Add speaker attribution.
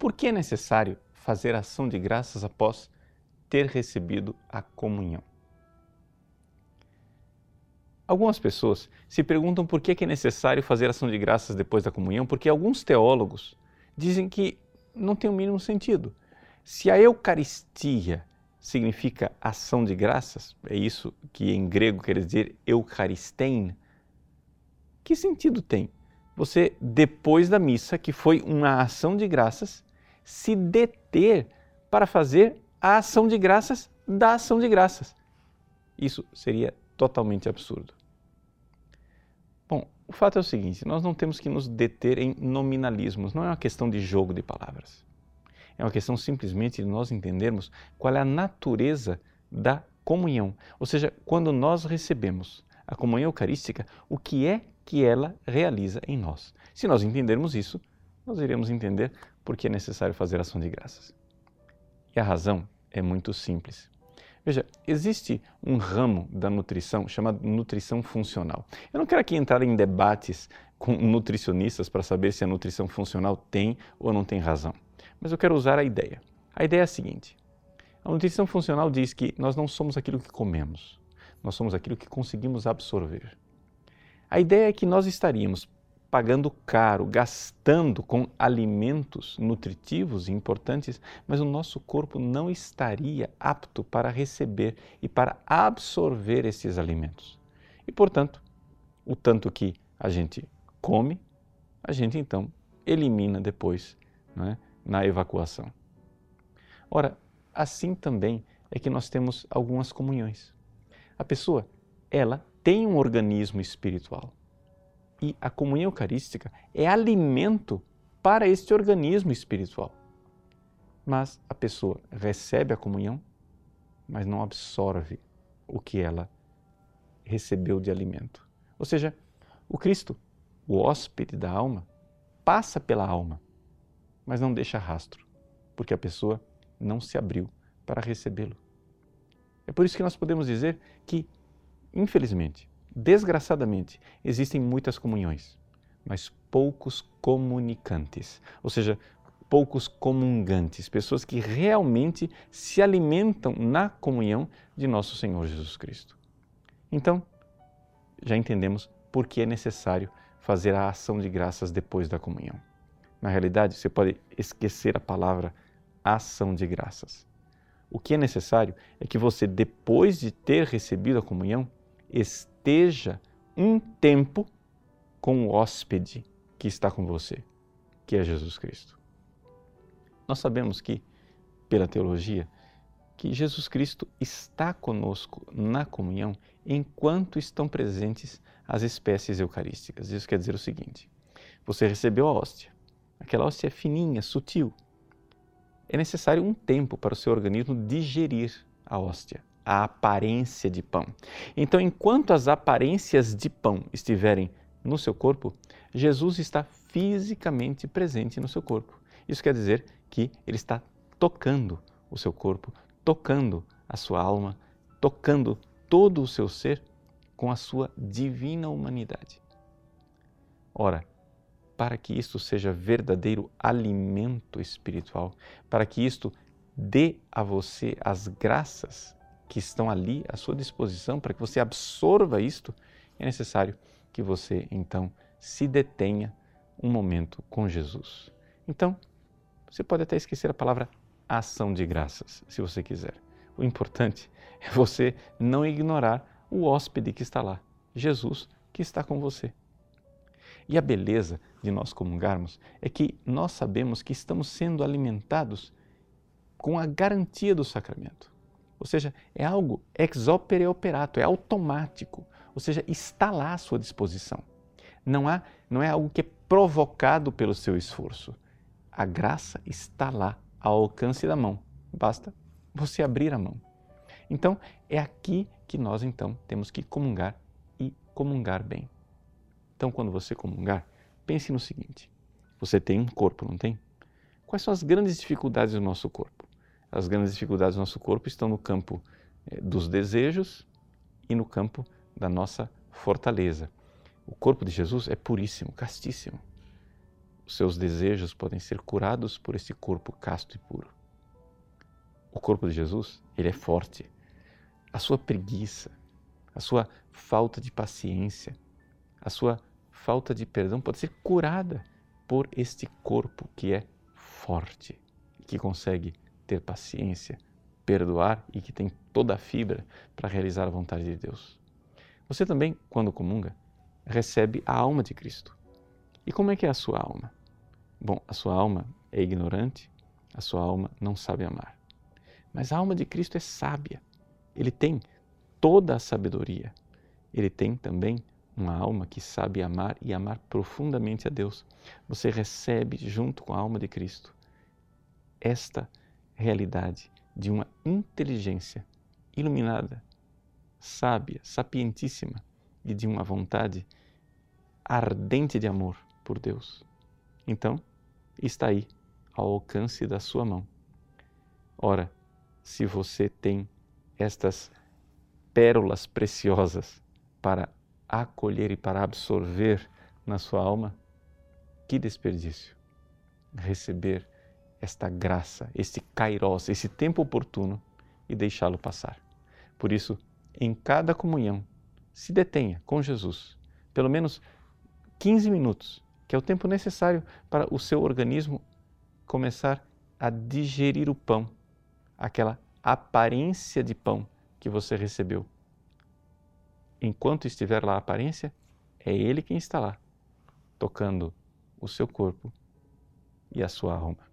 Speaker 1: por que é necessário fazer ação de graças após ter recebido a comunhão? Algumas pessoas se perguntam por que é necessário fazer ação de graças depois da comunhão, porque alguns teólogos dizem que não tem o mínimo sentido. Se a Eucaristia significa ação de graças, é isso que em grego quer dizer Eucharistein, que sentido tem você, depois da missa, que foi uma ação de graças, se deter para fazer a ação de graças da ação de graças? Isso seria totalmente absurdo. O fato é o seguinte: nós não temos que nos deter em nominalismos, não é uma questão de jogo de palavras. É uma questão simplesmente de nós entendermos qual é a natureza da comunhão. Ou seja, quando nós recebemos a comunhão eucarística, o que é que ela realiza em nós. Se nós entendermos isso, nós iremos entender por que é necessário fazer ação de graças. E a razão é muito simples. Veja, existe um ramo da nutrição chamado nutrição funcional. Eu não quero aqui entrar em debates com nutricionistas para saber se a nutrição funcional tem ou não tem razão, mas eu quero usar a ideia. A ideia é a seguinte: a nutrição funcional diz que nós não somos aquilo que comemos, nós somos aquilo que conseguimos absorver. A ideia é que nós estaríamos pagando caro, gastando com alimentos nutritivos e importantes, mas o nosso corpo não estaria apto para receber e para absorver esses alimentos. E, portanto, o tanto que a gente come, a gente então elimina depois é? na evacuação. Ora, assim também é que nós temos algumas comunhões. A pessoa, ela tem um organismo espiritual e a comunhão eucarística é alimento para este organismo espiritual. Mas a pessoa recebe a comunhão, mas não absorve o que ela recebeu de alimento. Ou seja, o Cristo, o hóspede da alma, passa pela alma, mas não deixa rastro, porque a pessoa não se abriu para recebê-lo. É por isso que nós podemos dizer que, infelizmente, Desgraçadamente, existem muitas comunhões, mas poucos comunicantes, ou seja, poucos comungantes, pessoas que realmente se alimentam na comunhão de nosso Senhor Jesus Cristo. Então, já entendemos por que é necessário fazer a ação de graças depois da comunhão. Na realidade, você pode esquecer a palavra ação de graças. O que é necessário é que você, depois de ter recebido a comunhão, esteja um tempo com o hóspede que está com você, que é Jesus Cristo. Nós sabemos que, pela teologia, que Jesus Cristo está conosco na comunhão enquanto estão presentes as espécies eucarísticas. Isso quer dizer o seguinte: você recebeu a hóstia, aquela hóstia é fininha, sutil. É necessário um tempo para o seu organismo digerir a hóstia a aparência de pão. Então, enquanto as aparências de pão estiverem no seu corpo, Jesus está fisicamente presente no seu corpo. Isso quer dizer que ele está tocando o seu corpo, tocando a sua alma, tocando todo o seu ser com a sua divina humanidade. Ora, para que isto seja verdadeiro alimento espiritual, para que isto dê a você as graças que estão ali à sua disposição para que você absorva isto, é necessário que você então se detenha um momento com Jesus. Então, você pode até esquecer a palavra ação de graças, se você quiser. O importante é você não ignorar o hóspede que está lá, Jesus que está com você. E a beleza de nós comungarmos é que nós sabemos que estamos sendo alimentados com a garantia do sacramento. Ou seja, é algo ex opere operato, é automático. Ou seja, está lá à sua disposição. Não, há, não é algo que é provocado pelo seu esforço. A graça está lá, ao alcance da mão. Basta você abrir a mão. Então, é aqui que nós então temos que comungar e comungar bem. Então, quando você comungar, pense no seguinte: você tem um corpo, não tem? Quais são as grandes dificuldades do nosso corpo? As grandes dificuldades do nosso corpo estão no campo eh, dos desejos e no campo da nossa fortaleza. O corpo de Jesus é puríssimo, castíssimo. os seus desejos podem ser curados por esse corpo casto e puro. O corpo de Jesus, ele é forte. A sua preguiça, a sua falta de paciência, a sua falta de perdão pode ser curada por este corpo que é forte, que consegue ter paciência, perdoar e que tem toda a fibra para realizar a vontade de Deus. Você também, quando comunga, recebe a alma de Cristo. E como é que é a sua alma? Bom, a sua alma é ignorante, a sua alma não sabe amar. Mas a alma de Cristo é sábia. Ele tem toda a sabedoria. Ele tem também uma alma que sabe amar e amar profundamente a Deus. Você recebe junto com a alma de Cristo esta realidade de uma inteligência iluminada, sábia, sapientíssima e de uma vontade ardente de amor por Deus. Então, está aí, ao alcance da sua mão. Ora, se você tem estas pérolas preciosas para acolher e para absorver na sua alma, que desperdício receber esta graça, este kairos, esse tempo oportuno e deixá-lo passar. Por isso, em cada comunhão, se detenha com Jesus, pelo menos 15 minutos, que é o tempo necessário para o seu organismo começar a digerir o pão, aquela aparência de pão que você recebeu. Enquanto estiver lá a aparência, é Ele quem está lá, tocando o seu corpo e a sua alma.